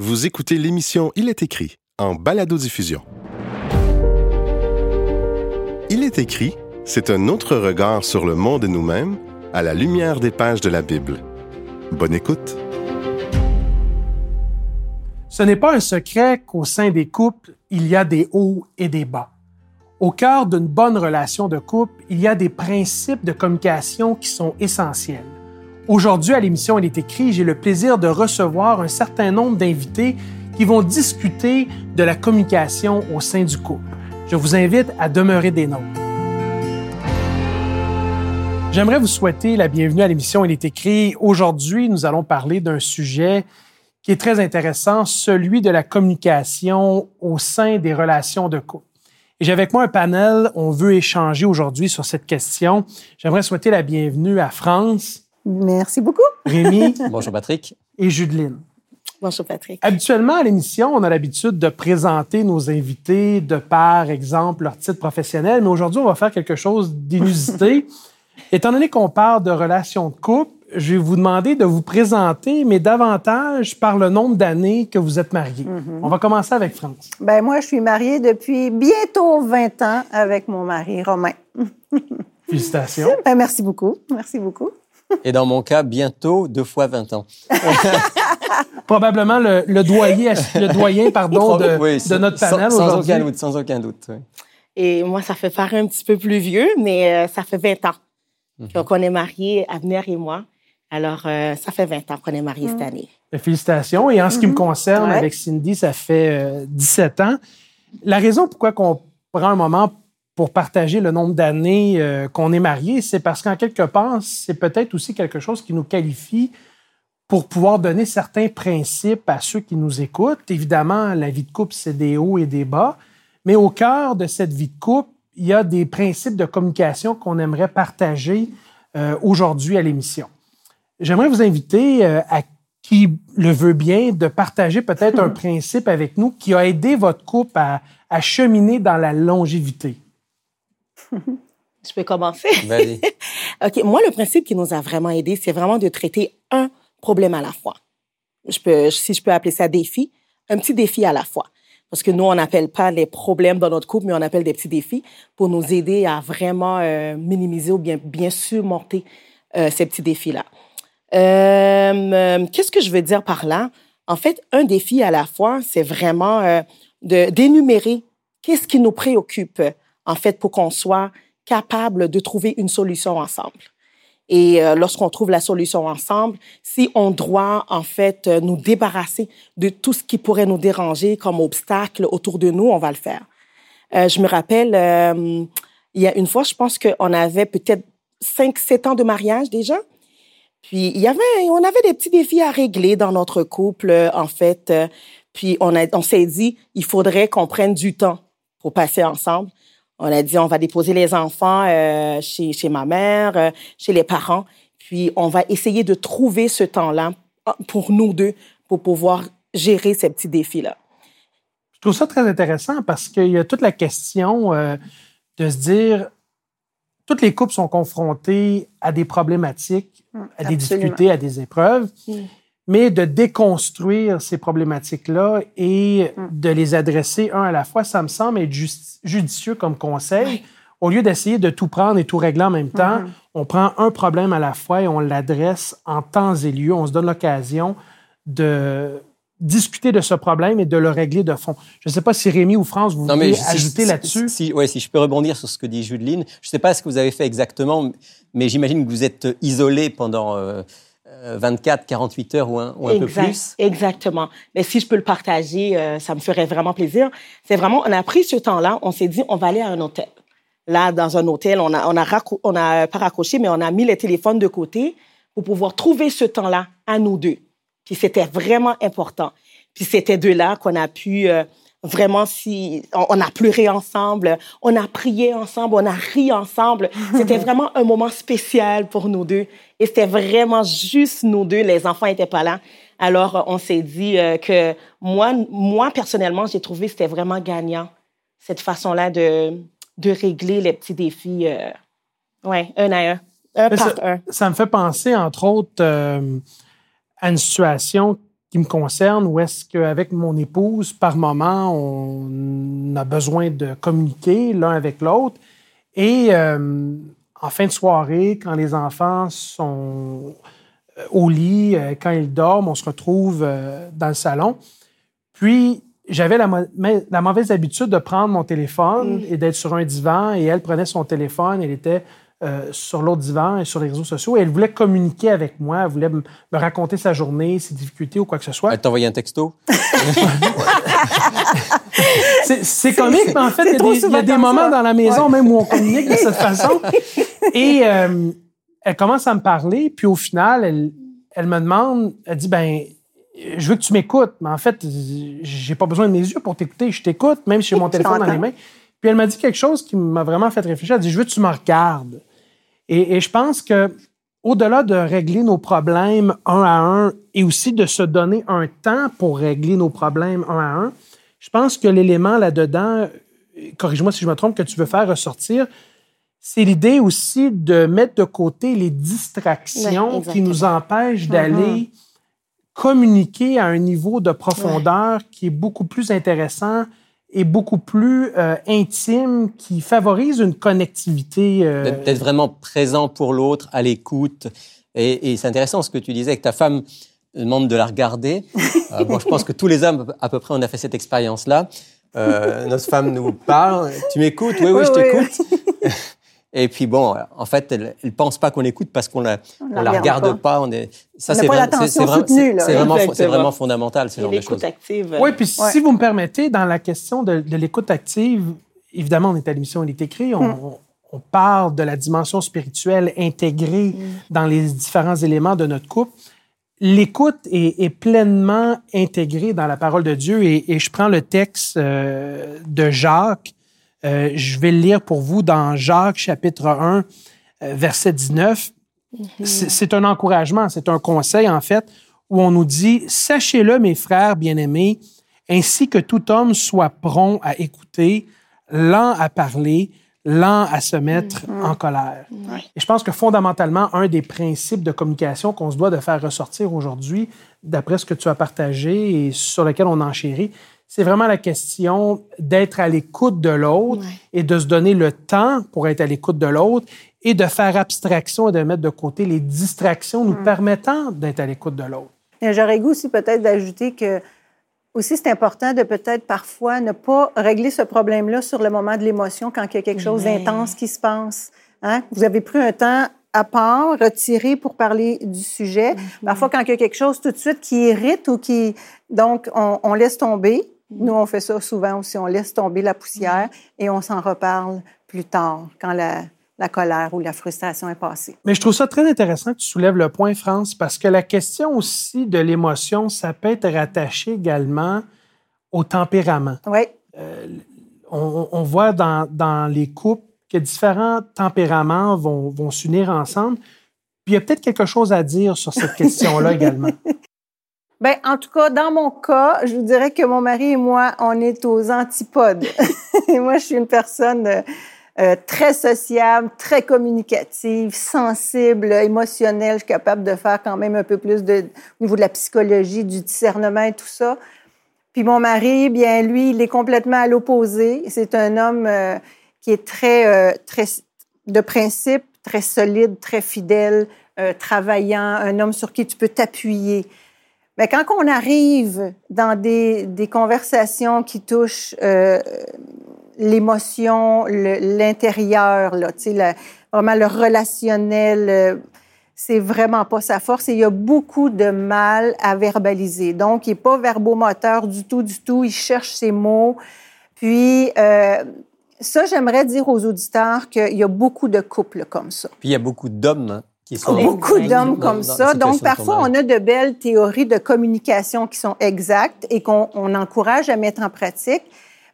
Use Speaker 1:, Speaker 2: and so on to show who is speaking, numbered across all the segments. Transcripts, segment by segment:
Speaker 1: Vous écoutez l'émission Il est écrit en balado-diffusion. Il est écrit, c'est un autre regard sur le monde et nous-mêmes à la lumière des pages de la Bible. Bonne écoute.
Speaker 2: Ce n'est pas un secret qu'au sein des couples, il y a des hauts et des bas. Au cœur d'une bonne relation de couple, il y a des principes de communication qui sont essentiels. Aujourd'hui, à l'émission Il est écrit, j'ai le plaisir de recevoir un certain nombre d'invités qui vont discuter de la communication au sein du couple. Je vous invite à demeurer des nôtres. J'aimerais vous souhaiter la bienvenue à l'émission Il est écrit. Aujourd'hui, nous allons parler d'un sujet qui est très intéressant, celui de la communication au sein des relations de couple. J'ai avec moi un panel, on veut échanger aujourd'hui sur cette question. J'aimerais souhaiter la bienvenue à France.
Speaker 3: Merci beaucoup.
Speaker 2: Rémi.
Speaker 4: Bonjour Patrick.
Speaker 2: Et Judeline.
Speaker 3: Bonjour Patrick.
Speaker 2: Habituellement, à l'émission, on a l'habitude de présenter nos invités de par exemple leur titre professionnel, mais aujourd'hui, on va faire quelque chose d'inusité. Étant donné qu'on parle de relations de couple, je vais vous demander de vous présenter, mais davantage par le nombre d'années que vous êtes mariés.
Speaker 3: Mhm.
Speaker 2: On va commencer avec France.
Speaker 3: Ben moi, je suis mariée depuis bientôt 20 ans avec mon mari Romain.
Speaker 2: Félicitations.
Speaker 3: Ben, merci beaucoup. Merci beaucoup.
Speaker 4: Et dans mon cas, bientôt deux fois 20 ans.
Speaker 2: Probablement le, le doyen, le doyen pardon, de,
Speaker 4: Oui,
Speaker 2: de notre panel
Speaker 4: sans, aucun doute, sans aucun doute. oui.
Speaker 5: Et moi, ça fait paraître un petit peu plus vieux, mais euh, ça fait 20 ans
Speaker 4: Mhm.
Speaker 5: qu'on est mariés, Abner et moi. Alors, euh, ça fait 20 ans qu'on est mariés cette année.
Speaker 2: Félicitations. Et en ce qui me concerne,
Speaker 3: Mhm. Ouais.
Speaker 2: avec Cindy, ça fait euh, 17 ans. La raison pourquoi on prend un moment pour partager le nombre d'années euh, qu'on est mariés, c'est parce qu'en quelque part, c'est peut-être aussi quelque chose qui nous qualifie pour pouvoir donner certains principes à ceux qui nous écoutent. Évidemment, la vie de couple, c'est des hauts et des bas, mais au cœur de cette vie de couple, il y a des principes de communication qu'on aimerait partager euh, aujourd'hui à l'émission. J'aimerais vous inviter euh, à qui le veut bien de partager peut-être un principe avec nous qui a aidé votre couple à, à cheminer dans la longévité.
Speaker 5: Je peux commencer?
Speaker 4: Vas-y.
Speaker 5: OK. Moi, le principe qui nous a vraiment aidés, c'est vraiment de traiter un problème à la fois. Je peux, si je peux appeler ça défi, un petit défi à la fois. Parce que nous, on n'appelle pas les problèmes dans notre couple, mais on appelle des petits défis pour nous aider à vraiment euh, minimiser ou bien, bien surmonter euh, ces petits défis-là. Euh, Qu'est-ce que je veux dire par là? En fait, un défi à la fois, c'est vraiment de d'énumérer qu'est-ce qui nous préoccupe, en fait, pour qu'on soit capable de trouver une solution ensemble. Et euh, lorsqu'on trouve la solution ensemble, si on doit en fait euh, nous débarrasser de tout ce qui pourrait nous déranger comme obstacle autour de nous, on va le faire. Euh, je me rappelle, il y a une fois, je pense qu'on avait peut-être 5-7 ans de mariage déjà. Puis il y avait, on avait des petits défis à régler dans notre couple, en fait. Puis on, on s'est dit, il faudrait qu'on prenne du temps pour passer ensemble. On a dit, on va déposer les enfants euh, chez, chez ma mère, euh, chez les parents. Puis on va essayer de trouver ce temps-là euh, pour nous deux, pour pouvoir gérer ces petits défis-là.
Speaker 2: Je trouve ça très intéressant parce qu'il y a toute la question euh, de se dire, toutes les couples sont confrontés à des problématiques, à des difficultés, à des épreuves,
Speaker 5: Mm.
Speaker 2: Mais de déconstruire ces problématiques-là et de les adresser un à la fois, ça me semble être judicieux comme conseil. Au lieu d'essayer de tout prendre et tout régler en même temps, on prend un problème à la fois et on l'adresse en temps et lieu. On se donne l'occasion de discuter de ce problème et de le régler de fond. Je ne sais pas si Rémi ou France, vous
Speaker 4: Non,
Speaker 2: voulez
Speaker 4: si-
Speaker 2: ajouter
Speaker 4: si-
Speaker 2: là-dessus.
Speaker 4: Si, ouais, si je peux rebondir sur ce que dit Judeline, je ne sais pas ce que vous avez fait exactement, mais j'imagine que vous êtes isolé pendant euh, 24, 48 heures ou un, ou un peu plus.
Speaker 5: Exactement. Mais si je peux le partager, euh, ça me ferait vraiment plaisir. C'est vraiment, on a pris ce temps-là, on s'est dit, on va aller à un hôtel. Là, dans un hôtel, on a, on a, on a pas raccroché, mais on a mis les téléphones de côté pour pouvoir trouver ce temps-là à nous deux. Puis c'était vraiment important. Puis c'était de là qu'on a pu euh, vraiment si on, on a pleuré ensemble, on a prié ensemble, on a ri ensemble. C'était vraiment un moment spécial pour nous deux. Et c'était vraiment juste nous deux. Les enfants étaient pas là. Alors euh, on s'est dit euh, que moi, moi personnellement, j'ai trouvé que c'était vraiment gagnant cette façon-là de de régler les petits défis. Euh, ouais, un à un, par un.
Speaker 2: Ça me fait penser, entre autres, euh, à une situation qui me concerne ou est-ce qu'avec mon épouse, par moment, on a besoin de communiquer l'un avec l'autre? Et euh, en fin de soirée, quand les enfants sont euh, au lit, euh, quand ils dorment, on se retrouve dans le salon. Puis, j'avais la, la, mauvaise habitude de prendre mon téléphone mm. et d'être sur un divan et elle prenait son téléphone, elle était euh, sur l'autre divan et sur les réseaux sociaux. Et elle voulait communiquer avec moi, elle voulait me raconter sa journée, ses difficultés ou quoi que ce soit.
Speaker 4: Elle t'a envoyé un texto?
Speaker 2: c'est comique, mais en fait, il y a des, moments dans la maison même où on communique de cette façon. Et euh, elle commence à me parler, puis au final, elle, elle me demande, elle dit, ben je veux que tu m'écoutes, mais en fait, j'ai pas besoin de mes yeux pour t'écouter. Je t'écoute, même si j'ai mon téléphone dans les mains. Puis elle m'a dit quelque chose qui m'a vraiment fait réfléchir. Elle dit, je veux que tu me regardes. Et, je pense que au-delà de régler nos problèmes un à un et aussi de se donner un temps pour régler nos problèmes un à un, je pense que l'élément là-dedans, corrige-moi si je me trompe, que tu veux faire ressortir, c'est l'idée aussi de mettre de côté les distractions qui nous empêchent mm-hmm. d'aller communiquer à un niveau de profondeur qui est beaucoup plus intéressant et beaucoup plus euh, intime, qui favorise une connectivité.
Speaker 4: Euh, D'être vraiment présent pour l'autre, à l'écoute. Et, c'est intéressant ce que tu disais, que ta femme demande de la regarder. euh, bon, je pense que tous les hommes, à peu près, on a fait cette expérience-là. Euh, notre femme nous parle. Tu m'écoutes? Oui, oui, je t'écoute. Et puis bon, en fait, elle ne pense pas qu'on écoute parce qu'on la, on la regarde pas. On est,
Speaker 3: ça, c'est vraiment, c'est
Speaker 4: vraiment, vraiment, fondamental, ce genre de choses.
Speaker 5: Active.
Speaker 2: Oui, puis si vous me permettez, dans la question de, l'écoute active, évidemment, on est à l'émission Il est écrit, on, mm. on, parle de la dimension spirituelle intégrée mm. dans les différents éléments de notre couple. L'écoute est, est, pleinement intégrée dans la parole de Dieu et, et je prends le texte euh, de Jacques euh, je vais le lire pour vous dans Jacques chapitre 1, euh, verset 19. Mhm. C'est un encouragement, c'est un conseil en fait, où on nous dit, Sachez-le mes frères bien-aimés, ainsi que tout homme soit prompt à écouter, lent à parler, lent à se mettre mhm. en colère. Et je pense que fondamentalement, un des principes de communication qu'on se doit de faire ressortir aujourd'hui, d'après ce que tu as partagé et sur lequel on enchérit, c'est vraiment la question d'être à l'écoute de l'autre et de se donner le temps pour être à l'écoute de l'autre et de faire abstraction et de mettre de côté les distractions nous mm. permettant d'être à l'écoute de l'autre.
Speaker 3: J'aurais goût aussi peut-être d'ajouter que aussi c'est important de peut-être parfois ne pas régler ce problème-là sur le moment de l'émotion quand il y a quelque chose d'intense qui se passe. Hein? Vous avez pris un temps à part, retiré pour parler du sujet. Mm-hmm. Parfois, quand il y a quelque chose tout de suite qui irrite ou qui... Donc, on laisse tomber. Nous, on fait ça souvent aussi. On laisse tomber la poussière et on s'en reparle plus tard, quand la, colère ou la frustration est passée.
Speaker 2: Mais je trouve ça très intéressant que tu soulèves le point, France, parce que la question aussi de l'émotion, ça peut être rattaché également au tempérament.
Speaker 3: Oui.
Speaker 2: Euh, on, voit dans, les couples que différents tempéraments vont, vont s'unir ensemble. Puis il y a peut-être quelque chose à dire sur cette question-là également.
Speaker 3: Ben, en tout cas, dans mon cas, je vous dirais que mon mari et moi, on est aux antipodes. moi, je suis une personne euh, euh, très sociable, très communicative, sensible, émotionnelle. Je suis capable de faire quand même un peu plus de, au niveau de la psychologie, du discernement et tout ça. Puis mon mari, bien, lui, il est complètement à l'opposé. C'est un homme euh, qui est très, très de principe, très solide, très fidèle, travaillant, un homme sur qui tu peux t'appuyer. Mais quand on arrive dans des, des conversations qui touchent euh, l'émotion, l'intérieur, vraiment le relationnel, euh, c'est vraiment pas sa force et il y a beaucoup de mal à verbaliser. Donc, il n'est pas verbomoteur du tout, du tout. Il cherche ses mots. Puis, euh, ça, j'aimerais dire aux auditeurs qu'il y a beaucoup de couples comme ça.
Speaker 4: Puis, il y a beaucoup d'hommes
Speaker 3: Beaucoup d'hommes comme ça. Donc, parfois, on a de belles théories de communication qui sont exactes et qu'on encourage à mettre en pratique.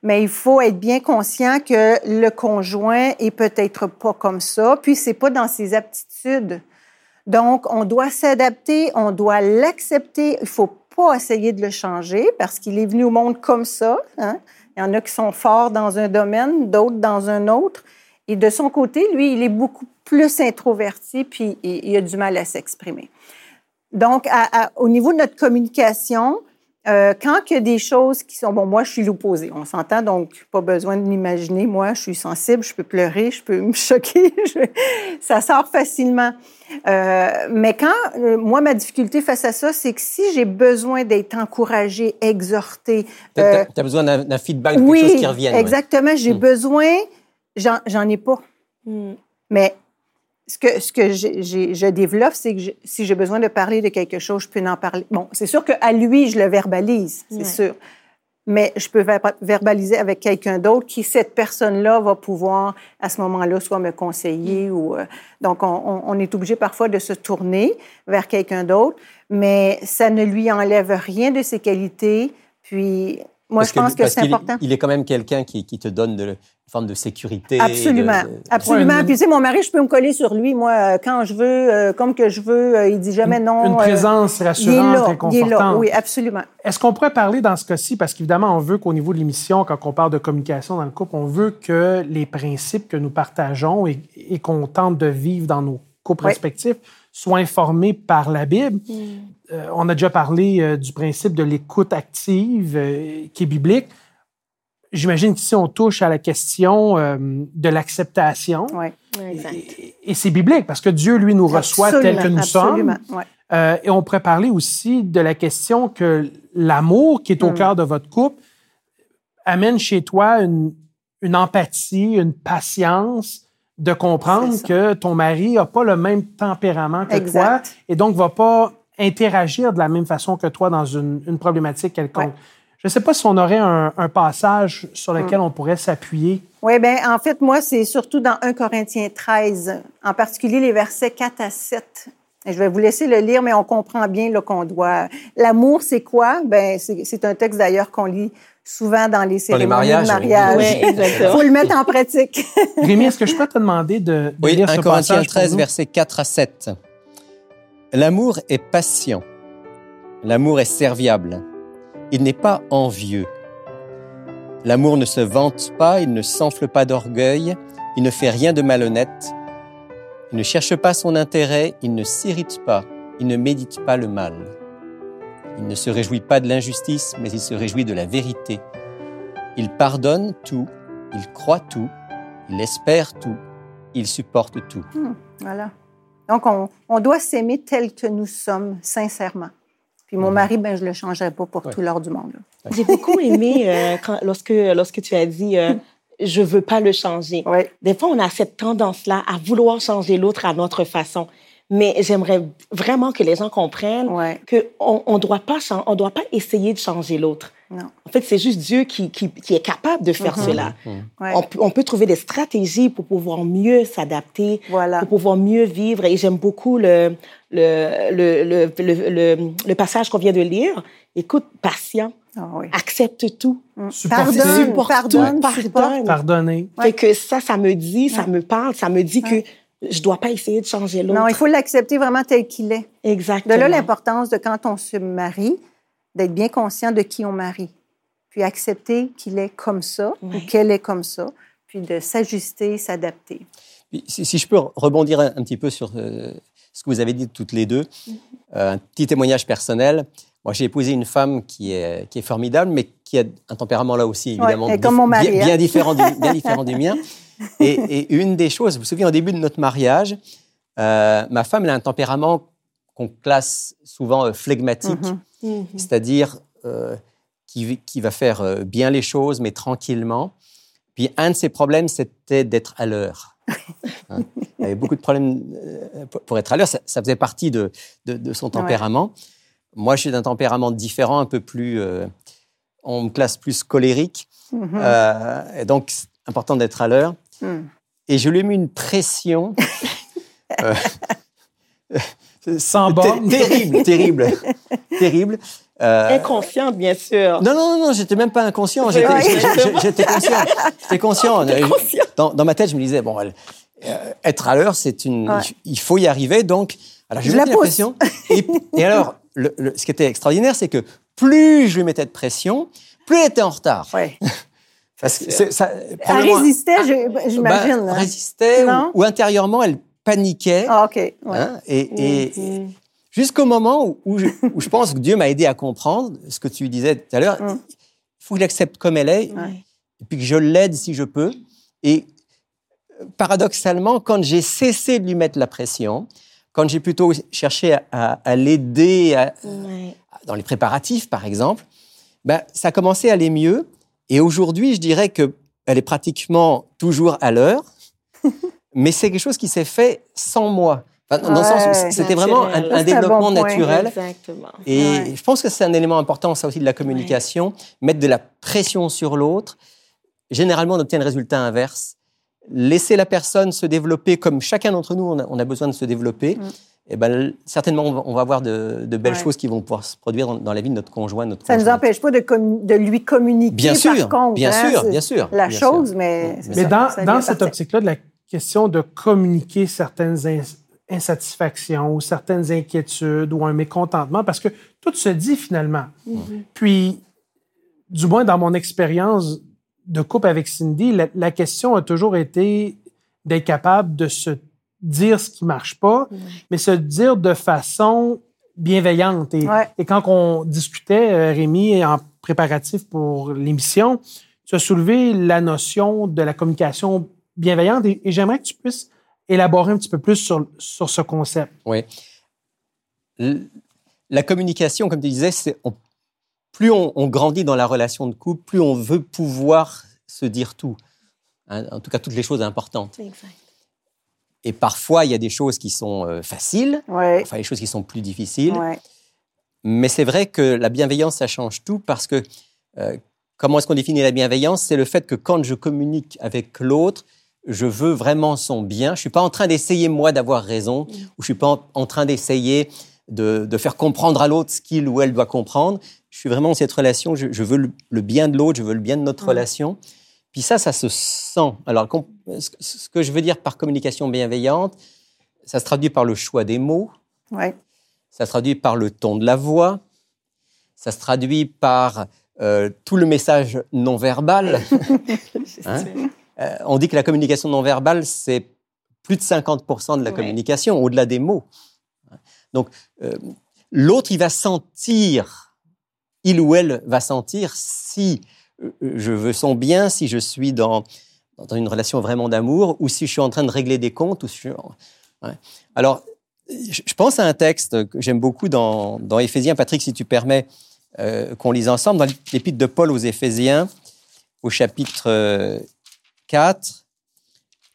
Speaker 3: Mais il faut être bien conscient que le conjoint est peut-être pas comme ça, puis c'est pas dans ses aptitudes. Donc, on doit s'adapter, on doit l'accepter. Il faut pas essayer de le changer parce qu'il est venu au monde comme ça. Hein. Il y en a qui sont forts dans un domaine, d'autres dans un autre. Et de son côté, lui, il est beaucoup plus introverti, puis il, a du mal à s'exprimer. Donc, à- à- au niveau de notre communication, euh, quand il y a des choses qui sont... Bon, moi, je suis l'opposé, on s'entend, donc pas besoin de m'imaginer. Moi, je suis sensible, je peux pleurer, je peux me choquer, je- ça sort facilement. Euh, mais quand, euh, moi, ma difficulté face à ça, c'est que si j'ai besoin d'être encouragée, exhortée...
Speaker 4: Tu as, besoin d'un feedback, de
Speaker 3: oui,
Speaker 4: quelque chose qui revienne. ouais.
Speaker 3: exactement. J'ai
Speaker 4: Mm.
Speaker 3: besoin, j'en ai pas.
Speaker 5: Mm.
Speaker 3: Mais ce que, ce je développe, c'est que je- si j'ai besoin de parler de quelque chose, je peux en parler. Bon, c'est sûr qu'à lui, je le verbalise, c'est
Speaker 5: Ouais.
Speaker 3: sûr. Mais je peux ver- verbaliser avec quelqu'un d'autre qui, cette personne-là, va pouvoir, à ce moment-là, soit me conseiller ou... euh, donc, on, on- on est obligé parfois de se tourner vers quelqu'un d'autre, mais ça ne lui enlève rien de ses qualités. Puis, moi,
Speaker 4: Parce
Speaker 3: je pense que, c'est important.
Speaker 4: Il est quand même quelqu'un qui, qui te donne de, une forme de sécurité.
Speaker 3: Absolument,
Speaker 4: de- de-
Speaker 3: absolument.
Speaker 2: Ouais,
Speaker 3: Puis tu sais, mon mari, je peux me coller sur lui, moi, euh, quand je veux, euh, comme que je veux. euh, il dit jamais non.
Speaker 2: Une
Speaker 3: euh,
Speaker 2: présence
Speaker 3: il est
Speaker 2: rassurante,
Speaker 3: là, il est là.
Speaker 2: réconfortante.
Speaker 3: Oui, absolument.
Speaker 2: Est-ce qu'on pourrait parler dans ce cas-ci, parce qu'évidemment, on veut qu'au niveau de l'émission, quand on parle de communication dans le couple, on veut que les principes que nous partageons et, et qu'on tente de vivre dans nos couples
Speaker 3: Oui.
Speaker 2: respectifs soient informés par la Bible. Euh, on a déjà parlé euh, du principe de l'écoute active euh, qui est biblique. J'imagine qu'ici, on touche à la question de l'acceptation.
Speaker 3: Oui.
Speaker 5: Exact.
Speaker 2: Et, et c'est biblique parce que Dieu, lui, nous reçoit tel que nous
Speaker 3: absolument.
Speaker 2: sommes.
Speaker 3: Ouais.
Speaker 2: Et on pourrait parler aussi de la question que l'amour qui est au
Speaker 3: Mm.
Speaker 2: cœur de votre couple amène chez toi une, une empathie, une patience de comprendre que ton mari n'a pas le même tempérament que
Speaker 3: Exact.
Speaker 2: toi et donc va pas interagir de la même façon que toi dans une, une problématique quelconque.
Speaker 3: Ouais.
Speaker 2: Je ne sais pas si on aurait un, un passage sur lequel on pourrait s'appuyer.
Speaker 3: Oui, bien, en fait, moi, c'est surtout dans 1 Corinthiens 13, en particulier les versets 4 à 7. Et je vais vous laisser le lire, mais on comprend bien qu'on doit. L'amour, c'est quoi? Ben, c'est un texte d'ailleurs qu'on lit souvent dans les cérémonies
Speaker 4: mariages,
Speaker 3: de mariage.
Speaker 5: oui. Exactement.
Speaker 3: faut le mettre en pratique.
Speaker 2: Rémi, est-ce que je peux te demander de, de
Speaker 4: Oui,
Speaker 2: lire
Speaker 4: 1
Speaker 2: ce
Speaker 4: Corinthiens
Speaker 2: passage pour
Speaker 4: 13,
Speaker 2: nous?
Speaker 4: versets 4 à 7. L'amour est patient. L'amour est serviable. Il n'est pas envieux. L'amour ne se vante pas, il ne s'enfle pas d'orgueil, il ne fait rien de malhonnête. Il ne cherche pas son intérêt, il ne s'irrite pas, il ne médite pas le mal. Il ne se réjouit pas de l'injustice, mais il se réjouit de la vérité. Il pardonne tout, il croit tout, il espère tout, il supporte tout.
Speaker 3: Voilà. Donc, on, on doit s'aimer tel que nous sommes, sincèrement. Puis mon mari, ben, je ne le changerai pas pour
Speaker 4: Ouais.
Speaker 3: tout l'or du monde.
Speaker 5: J'ai beaucoup aimé euh, quand, lorsque, lorsque tu as dit euh, je veux pas le changer.
Speaker 3: Oui.
Speaker 5: Des fois, on a cette tendance-là à vouloir changer l'autre à notre façon. Mais j'aimerais vraiment que les gens comprennent
Speaker 3: Ouais.
Speaker 5: qu'on on doit pas chan- on doit pas essayer de changer l'autre.
Speaker 3: Non.
Speaker 5: En fait, c'est juste Dieu qui, qui, qui est capable de faire
Speaker 3: Mhm.
Speaker 5: cela.
Speaker 3: Ouais.
Speaker 5: On, peut- on peut trouver des stratégies pour pouvoir mieux s'adapter,
Speaker 3: Voilà.
Speaker 5: pour pouvoir mieux vivre. Et j'aime beaucoup le, le, le, le, le, le- le passage qu'on vient de lire. Écoute, patient,
Speaker 3: Ah oui.
Speaker 5: accepte tout.
Speaker 2: Supporter,
Speaker 3: Pardonne,
Speaker 5: supporte
Speaker 3: pardonne,
Speaker 5: tout, pardonne.
Speaker 2: pardonner.
Speaker 5: Fait que ça, ça me dit, ça
Speaker 3: Ouais.
Speaker 5: me parle, ça me dit que je dois pas essayer de changer l'autre.
Speaker 3: Non, il faut l'accepter vraiment tel qu'il est. De
Speaker 5: Exactement.
Speaker 3: là l'importance de quand on se marie, d'être bien conscient de qui on marie, puis accepter qu'il est comme ça
Speaker 5: Ouais.
Speaker 3: ou qu'elle est comme ça, puis de s'ajuster, s'adapter.
Speaker 4: Si, si je peux rebondir un, un petit peu sur euh, ce que vous avez dit toutes les deux,
Speaker 3: Mm-hmm.
Speaker 4: euh, un petit témoignage personnel. Moi, j'ai épousé une femme qui est, qui est formidable, mais qui a un tempérament là aussi, évidemment,
Speaker 3: et comme mon mari,
Speaker 4: bien,
Speaker 3: hein.
Speaker 4: bien différent, du, bien différent du mien. Et, et une des choses, vous vous souvenez, au début de notre mariage, euh, ma femme elle a un tempérament qu'on classe souvent euh, flegmatique,
Speaker 3: Mhm.
Speaker 5: Mhm.
Speaker 4: c'est-à-dire euh, qui, qui va faire euh, bien les choses, mais tranquillement. Puis un de ses problèmes, c'était d'être à l'heure. Hein. Il avait beaucoup de problèmes euh, pour- être à l'heure. Ça, ça faisait partie de, de, de son tempérament. Moi, je suis d'un tempérament différent, un peu plus. euh, on me classe plus colérique.
Speaker 3: Mhm.
Speaker 4: Euh, et donc, c'est important d'être à l'heure.
Speaker 3: Mhm.
Speaker 4: Et je lui ai mis une pression. euh,
Speaker 2: Sans borne.
Speaker 4: terrible, terrible, terrible. Euh,
Speaker 5: Inconsciente, bien sûr.
Speaker 4: non, non, non, non, j'étais même pas inconscient. J'étais, conscient. J'étais conscient.
Speaker 5: conscient.
Speaker 4: Dans, dans ma tête, je me disais, bon, euh, être à l'heure, c'est une,
Speaker 3: Ouais.
Speaker 4: il faut y arriver. Donc, alors, je
Speaker 3: Je
Speaker 4: lui
Speaker 3: la
Speaker 4: mettais la pression. Et, et alors, le- le- ce qui était extraordinaire, c'est que plus je lui mettais de pression, plus elle était en retard.
Speaker 3: Ouais.
Speaker 4: Parce que ça,
Speaker 3: Elle résistait, je-
Speaker 4: bah,
Speaker 3: j'imagine. hein.
Speaker 4: résistait ou, ou intérieurement, elle paniquait.
Speaker 3: Ah, OK. ouais.
Speaker 4: hein, et, et-
Speaker 5: Mhm.
Speaker 4: Jusqu'au moment où, où, je, où, je, pense que Dieu m'a aidé à comprendre ce que tu disais tout à l'heure. Mm. Il faut que je l'accepte comme elle est, ouais. et puis que je l'aide si je peux. Et paradoxalement, quand j'ai cessé de lui mettre la pression, quand j'ai plutôt cherché à, à l'aider ouais. dans les préparatifs, par exemple, ben, ça a commencé à aller mieux. Et aujourd'hui, je dirais que elle est pratiquement toujours à l'heure, mais c'est quelque chose qui s'est fait sans moi. Enfin, dans ouais, le sens où c'était vraiment un, un développement un bon naturel.
Speaker 5: Exactement.
Speaker 4: Et ouais. je pense que c'est un élément important, ça aussi, de la communication. Mettre de la pression sur l'autre. Généralement, on obtient le résultat inverse. Laisser la personne se développer comme chacun d'entre nous, on a, on a, besoin de se développer. Mm. Et ben, certainement, on va, on va avoir de, de belles ouais. choses qui vont pouvoir se produire dans, dans, la vie de notre conjoint. Notre
Speaker 3: ça ne nous empêche pas de, de, lui communiquer,
Speaker 4: bien sûr,
Speaker 3: par contre.
Speaker 4: Bien
Speaker 3: hein,
Speaker 4: sûr, bien sûr.
Speaker 3: La
Speaker 4: bien
Speaker 3: chose,
Speaker 4: sûr.
Speaker 3: mais...
Speaker 2: Mais ça, dans, ça dans cette optique-là de la question de communiquer certaines insatisfactions ou certaines inquiétudes ou un mécontentement, parce que tout se dit finalement. Mm -hmm. Puis, du moins dans mon expérience de couple avec Cindy, la, la question a toujours été d'être capable de se dire ce qui marche pas,
Speaker 3: Mm.
Speaker 2: mais se dire de façon bienveillante. Et,
Speaker 3: ouais.
Speaker 2: et quand on discutait, euh, Rémi, en préparatif pour l'émission, tu as soulevé la notion de la communication bienveillante et, et j'aimerais que tu puisses élaborer un petit peu plus sur, sur ce concept.
Speaker 4: Oui. La communication, comme tu disais, c'est on, plus on, on, grandit dans la relation de couple, plus on veut pouvoir se dire tout. Hein, en tout cas, toutes les choses importantes.
Speaker 5: Exact.
Speaker 4: Et parfois, il y a des choses qui sont euh, faciles,
Speaker 3: ouais.
Speaker 4: enfin, des choses qui sont plus difficiles.
Speaker 3: Ouais.
Speaker 4: Mais c'est vrai que la bienveillance, ça change tout parce que euh, comment est-ce qu'on définit la bienveillance? C'est le fait que quand je communique avec l'autre, je veux vraiment son bien. Je ne suis pas en train d'essayer, moi, d'avoir raison, mmh. ou je ne suis pas en, en train d'essayer de, de, faire comprendre à l'autre ce qu'il ou elle doit comprendre. Je suis vraiment dans cette relation, je, je veux le, le, bien de l'autre, je veux le bien de notre mmh. relation. Puis ça, ça se sent. Alors, ce que je veux dire par communication bienveillante, ça se traduit par le choix des mots.
Speaker 3: Ouais.
Speaker 4: Ça se traduit par le ton de la voix. Ça se traduit par euh, tout le message non verbal. hein? Euh, on dit que la communication non verbale, c'est plus de 50% de la communication, au-delà des mots. Donc, euh, l'autre, il va sentir, il ou elle va sentir si euh, je veux son bien, si je suis dans, dans une relation vraiment d'amour, ou si je suis en train de régler des comptes. Ou si je... ouais. Alors, je pense à un texte que j'aime beaucoup dans, dans Éphésiens. Patrick, si tu permets euh, qu'on lise ensemble, dans l'épître de Paul aux Éphésiens, au chapitre 4.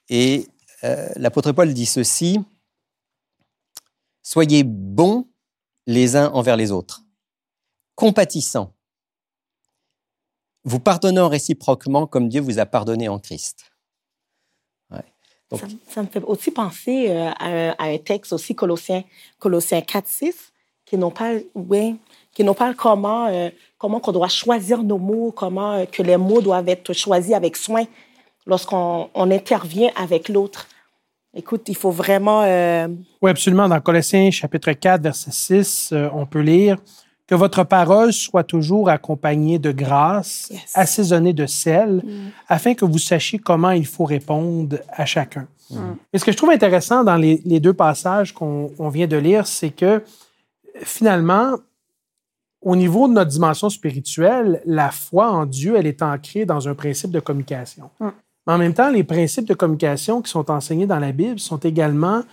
Speaker 4: Et euh, l'apôtre Paul dit ceci. Soyez bons les uns envers les autres, compatissants, vous pardonnant réciproquement comme Dieu vous a pardonné en Christ.
Speaker 5: Ça, me fait aussi penser euh, à, un, texte aussi, Colossiens, Colossiens 4, 6, qui nous parle, ouais, qui nous parle comment, euh, comment on doit choisir nos mots, comment que les mots doivent être choisis avec soin lorsqu'on on intervient avec l'autre. Écoute, il faut vraiment... Euh...
Speaker 2: Oui, absolument. Dans Colossiens chapitre 4, verset 6, euh, on peut lire que votre parole soit toujours accompagnée de grâce, yes. assaisonnée de sel, mm. afin que vous sachiez comment il faut répondre à chacun. Mm. Et ce que je trouve intéressant dans les, les deux passages qu'on qu vient de lire, c'est que finalement, au niveau de notre dimension spirituelle, la foi en Dieu, elle est ancrée dans un principe de communication. Mm. Mais en même temps, les principes de communication qui sont enseignés dans la Bible sont également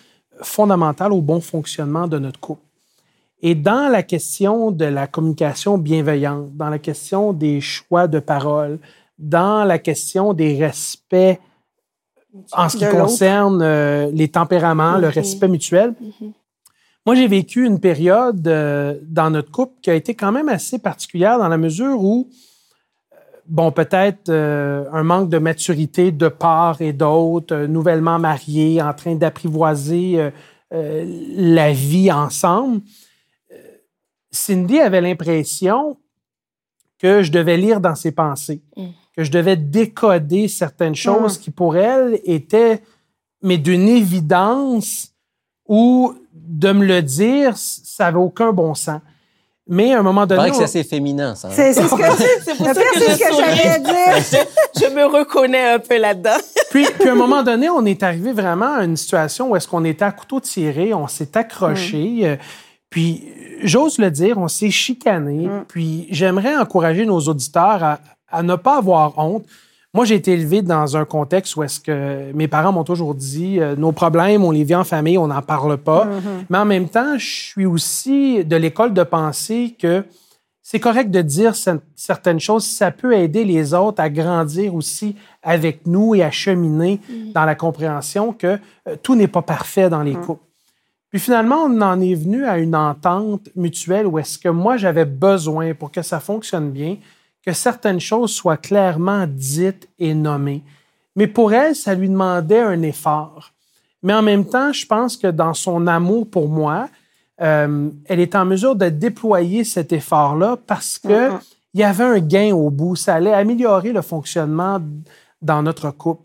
Speaker 2: fondamentaux au bon fonctionnement de notre couple. Et dans la question de la communication bienveillante, dans la question des choix de parole, dans la question des respects en ce qui concerne euh, les tempéraments, mm -hmm. le respect mutuel, mm -hmm. moi j'ai vécu une période euh, dans notre couple qui a été quand même assez particulière dans la mesure où bon, peut-être euh, un manque de maturité de part et d'autre, euh, nouvellement mariés, en train d'apprivoiser euh, la vie ensemble. Cindy avait l'impression que je devais lire dans ses pensées, mm. que je devais décoder certaines choses mm. qui, pour elle, étaient, mais d'une évidence ou de me le dire, ça n'avait aucun bon sens. Mais à un moment donné.
Speaker 4: C'est vrai que c'est assez féminin, ça. Hein?
Speaker 3: C'est ce que, c'est pour ça que, que, que j'allais dire.
Speaker 5: je me reconnais un peu là-dedans.
Speaker 2: puis, puis, à un moment donné, on est arrivé vraiment à une situation où est-ce qu'on était à couteau tiré, on s'est accroché. Mm. Puis, j'ose le dire, on s'est chicané. Puis, j'aimerais encourager nos auditeurs à, à ne pas avoir honte. Moi, j'ai été élevé dans un contexte où est-ce que mes parents m'ont toujours dit euh, nos problèmes, on les vit en famille, on n'en parle pas. Mais en même temps, je suis aussi de l'école de pensée que c'est correct de dire cer- certaines choses, ça peut aider les autres à grandir aussi avec nous et à cheminer dans la compréhension que euh, tout n'est pas parfait dans les couples. Puis finalement, on en est venu à une entente mutuelle où est-ce que moi, j'avais besoin pour que ça fonctionne bien, que certaines choses soient clairement dites et nommées. Mais pour elle, ça lui demandait un effort. Mais en même temps, je pense que dans son amour pour moi, euh, elle est en mesure de déployer cet effort-là parce que il y avait un gain au bout. Ça allait améliorer le fonctionnement dans notre couple.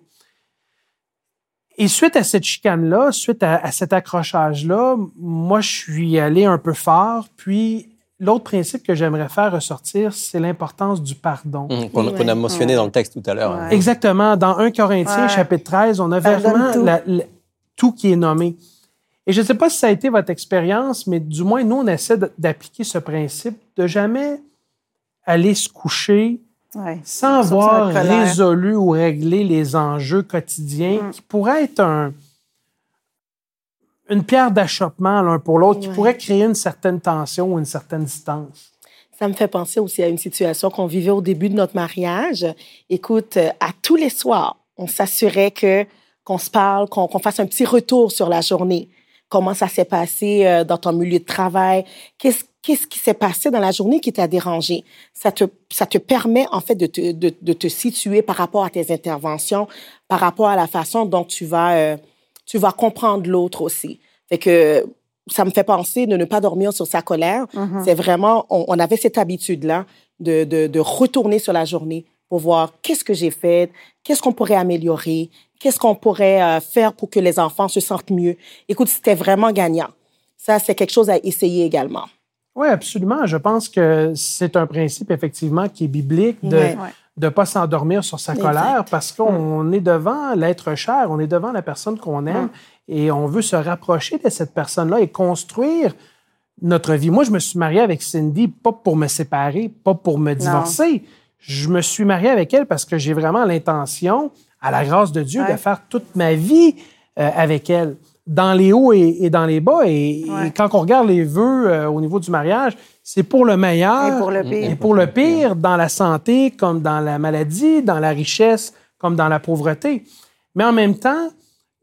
Speaker 2: Et suite à cette chicane-là, suite à, à cet accrochage-là, moi, je suis allé un peu fort. Puis, l'autre principe que j'aimerais faire ressortir, c'est l'importance du pardon.
Speaker 4: Hum, Qu'on qu'on a mentionné dans le texte tout à l'heure. hein.
Speaker 3: Ouais.
Speaker 2: Exactement. Dans 1 Corinthiens,
Speaker 3: Ouais.
Speaker 2: chapitre 13, on a
Speaker 3: Pardonne
Speaker 2: vraiment
Speaker 3: tout.
Speaker 2: la- la- tout qui est nommé. Et je ne sais pas si ça a été votre expérience, mais du moins, nous, on essaie de- d'appliquer ce principe de jamais aller se coucher
Speaker 3: Ouais.
Speaker 2: sans avoir résolu ou réglé les enjeux quotidiens
Speaker 3: Mm.
Speaker 2: qui pourraient être un- une pierre d'achoppement l'un pour l'autre, qui
Speaker 5: Ouais.
Speaker 2: pourrait créer une certaine tension ou une certaine distance.
Speaker 5: Ça me fait penser aussi à une situation qu'on vivait au début de notre mariage. Écoute, euh, à tous les soirs, on s'assurait que qu'on se parle, qu'on qu'on fasse un petit retour sur la journée. Comment ça s'est passé euh, dans ton milieu de travail? Qu'est-ce qu'est-ce qui s'est passé dans la journée qui t'a dérangé? Ça te ça te permet en fait de te de, de te situer par rapport à tes interventions, par rapport à la façon dont tu vas euh, tu vas comprendre l'autre aussi. Fait que ça me fait penser de ne pas dormir sur sa colère. C'est vraiment, on, on avait cette habitude-là de, de, de retourner sur la journée pour voir qu'est-ce que j'ai fait, qu'est-ce qu'on pourrait améliorer, qu'est-ce qu'on pourrait euh, faire pour que les enfants se sentent mieux. Écoute, c'était vraiment gagnant. Ça, c'est quelque chose à essayer également.
Speaker 2: Oui, absolument. Je pense que c'est un principe, effectivement, qui est biblique de
Speaker 5: Ouais.
Speaker 3: Ouais.
Speaker 2: ne pas s'endormir sur sa
Speaker 5: Exact.
Speaker 2: colère parce qu'on est devant l'être cher, on est devant la personne qu'on aime et on veut se rapprocher de cette personne-là et construire notre vie. Moi, je me suis marié avec Cindy pas pour me séparer, pas pour me divorcer. Je me suis marié avec elle parce que j'ai vraiment l'intention, à la grâce de Dieu,
Speaker 3: Ouais.
Speaker 2: de faire toute ma vie euh, avec elle, dans les hauts et, et dans les bas. Et,
Speaker 3: Ouais.
Speaker 2: et quand on regarde les vœux euh, au niveau du mariage, c'est pour le meilleur
Speaker 3: Et pour le pire.
Speaker 2: et pour le pire, dans la santé comme dans la maladie, dans la richesse comme dans la pauvreté. Mais en même temps,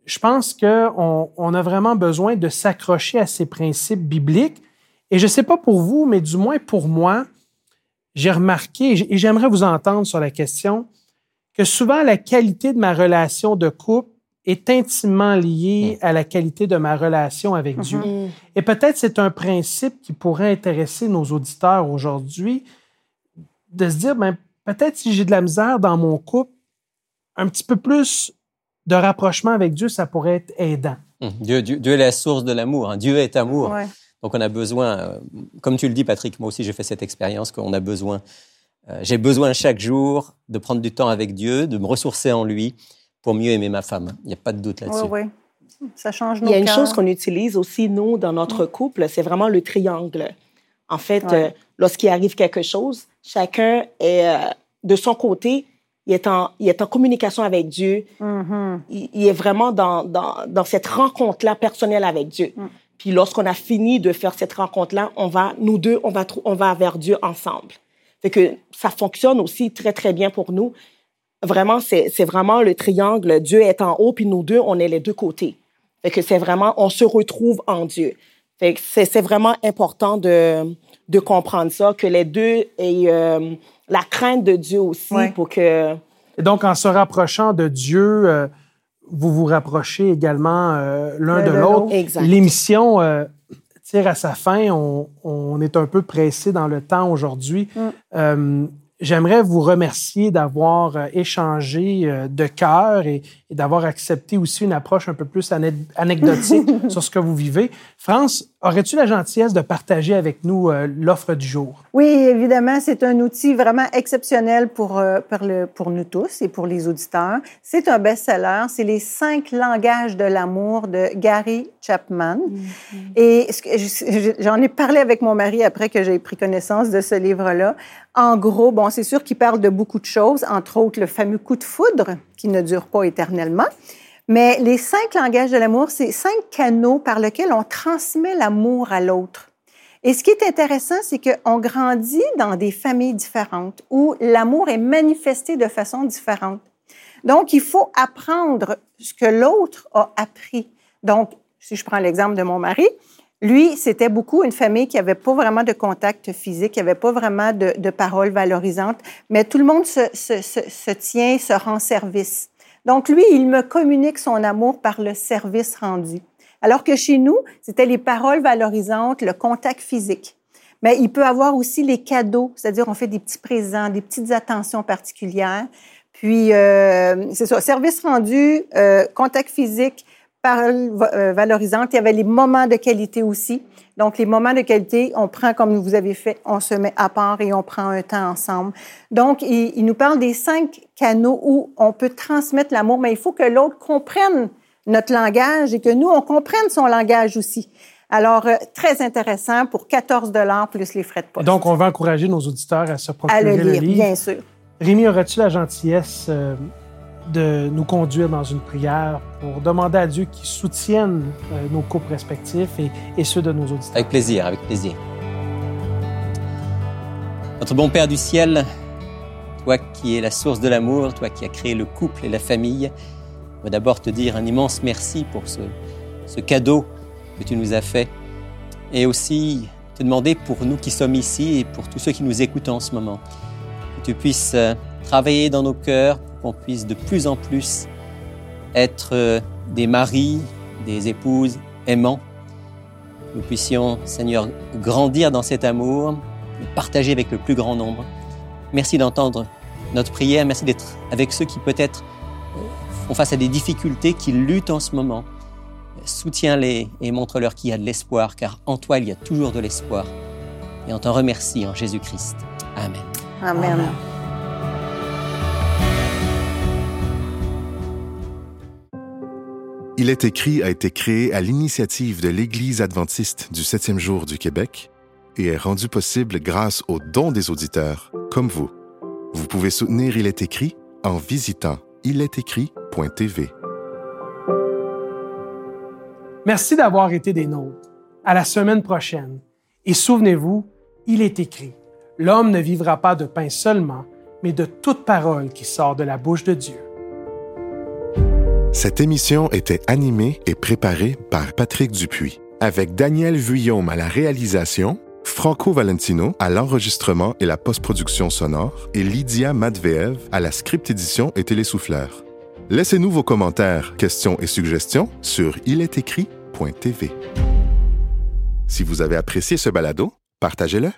Speaker 2: je pense qu'on on a vraiment besoin de s'accrocher à ces principes bibliques. Et je ne sais pas pour vous, mais du moins pour moi, j'ai remarqué, et j'aimerais vous entendre sur la question, que souvent la qualité de ma relation de couple est intimement liée à la qualité de ma relation avec Dieu.
Speaker 5: Mm.
Speaker 2: Et peut-être c'est un principe qui pourrait intéresser nos auditeurs aujourd'hui, de se dire, ben, peut-être si j'ai de la misère dans mon couple, un petit peu plus de rapprochement avec Dieu, ça pourrait être aidant.
Speaker 4: Hum, Dieu, Dieu, Dieu est la source de l'amour. hein. Dieu est amour.
Speaker 3: Ouais.
Speaker 4: Donc on a besoin, euh, comme tu le dis Patrick, moi aussi j'ai fait cette expérience qu'on a besoin. euh, j'ai besoin chaque jour de prendre du temps avec Dieu, de me ressourcer en lui pour mieux aimer ma femme. Il n'y a pas de doute là-dessus.
Speaker 3: Oui, oui. Ça change nos
Speaker 5: Il y a une
Speaker 3: cœurs.
Speaker 5: chose qu'on utilise aussi, nous, dans notre couple, c'est vraiment le triangle. En fait,
Speaker 3: Ouais.
Speaker 5: euh, lorsqu'il arrive quelque chose, chacun est euh, de son côté, il est en, il est en communication avec Dieu.
Speaker 3: Mhm.
Speaker 5: Il, il est vraiment dans, dans, dans cette rencontre-là personnelle avec Dieu. Puis lorsqu'on a fini de faire cette rencontre-là, on va, nous deux, on va, on va vers Dieu ensemble. Fait que ça fonctionne aussi très, très bien pour nous. Vraiment, c'est vraiment le triangle. Dieu est en haut, puis nous deux, on est les deux côtés. Fait que c'est vraiment, on se retrouve en Dieu. Fait que c'est vraiment important de, de comprendre ça, que les deux aient euh, la crainte de Dieu aussi
Speaker 3: Ouais.
Speaker 5: pour que...
Speaker 2: Et donc, en se rapprochant de Dieu, euh, vous vous rapprochez également euh, l'un de l'autre. L'émission euh, tire à sa fin. On, on est un peu pressé dans le temps aujourd'hui.
Speaker 3: Mm.
Speaker 2: J'aimerais vous remercier d'avoir euh, échangé euh, de cœur et, et d'avoir accepté aussi une approche un peu plus ane- anecdotique sur ce que vous vivez. France, aurais-tu la gentillesse de partager avec nous euh, l'offre du jour?
Speaker 3: Oui, évidemment, c'est un outil vraiment exceptionnel pour, euh, pour, le, pour nous tous et pour les auditeurs. C'est un best-seller. C'est Les cinq langages de l'amour de Gary Chapman. Mm-hmm. Et j'en ai parlé avec mon mari après que j'ai pris connaissance de ce livre-là. En gros, bon, c'est sûr qu'il parle de beaucoup de choses, entre autres le fameux coup de foudre qui ne dure pas éternellement. Mais les cinq langages de l'amour, c'est cinq canaux par lesquels on transmet l'amour à l'autre. Et ce qui est intéressant, c'est qu'on grandit dans des familles différentes où l'amour est manifesté de façon différente. Donc, il faut apprendre ce que l'autre a appris. Donc, si je prends l'exemple de mon mari, lui, c'était beaucoup une famille qui n'avait pas vraiment de contact physique, qui n'avait pas vraiment de, de, paroles valorisantes, mais tout le monde se, tient, se rend service. Donc, lui, il me communique son amour par le service rendu. Alors que chez nous, c'était les paroles valorisantes, le contact physique. Mais il peut avoir aussi les cadeaux, c'est-à-dire on fait des petits présents, des petites attentions particulières. Puis, euh, c'est ça, service rendu, euh, contact physique, paroles euh, valorisantes. Il y avait les moments de qualité aussi. Donc, les moments de qualité, on prend comme vous avez fait, on se met à part et on prend un temps ensemble. Donc, il, nous parle des cinq canaux où on peut transmettre l'amour, mais il faut que l'autre comprenne notre langage et que nous, on comprenne son langage aussi. Alors, euh, très intéressant pour 14 dollars plus les frais de poste.
Speaker 2: Donc, on va encourager nos auditeurs à se procurer à le, lire, livre.
Speaker 3: bien sûr.
Speaker 2: Rémi, aurais-tu la gentillesse euh, de nous conduire dans une prière pour demander à Dieu qu'il soutienne euh, nos couples respectifs et, ceux de nos auditeurs.
Speaker 4: Avec plaisir, avec plaisir. Notre bon Père du ciel, toi qui es la source de l'amour, toi qui as créé le couple et la famille, on va d'abord te dire un immense merci pour ce, ce cadeau que tu nous as fait et aussi te demander pour nous qui sommes ici et pour tous ceux qui nous écoutent en ce moment, que tu puisses euh, travailler dans nos cœurs qu'on puisse de plus en plus être euh, des maris, des épouses aimants. Nous puissions, Seigneur, grandir dans cet amour, le partager avec le plus grand nombre. Merci d'entendre notre prière, merci d'être avec ceux qui peut-être euh, font face à des difficultés, qui luttent en ce moment. Soutiens-les et montre-leur qu'il y a de l'espoir, car en toi il y a toujours de l'espoir. Et on t'en remercie en Jésus-Christ. Amen.
Speaker 3: Amen. Amen.
Speaker 1: Il est écrit a été créé à l'initiative de l'Église adventiste du septième jour du Québec et est rendu possible grâce aux dons des auditeurs, comme vous. Vous pouvez soutenir Il est écrit en visitant ilestécrit.tv.
Speaker 2: Merci d'avoir été des nôtres. À la semaine prochaine. Et souvenez-vous, il est écrit, L'homme ne vivra pas de pain seulement, mais de toute parole qui sort de la bouche de Dieu.
Speaker 1: Cette émission était animée et préparée par Patrick Dupuis, avec Daniel Vuillaume à la réalisation, Franco Valentino à l'enregistrement et la post-production sonore et Lydia Matveev à la script édition et télésouffleur. Laissez-nous vos commentaires, questions et suggestions sur ilestécrit.tv. Si vous avez apprécié ce balado, partagez-le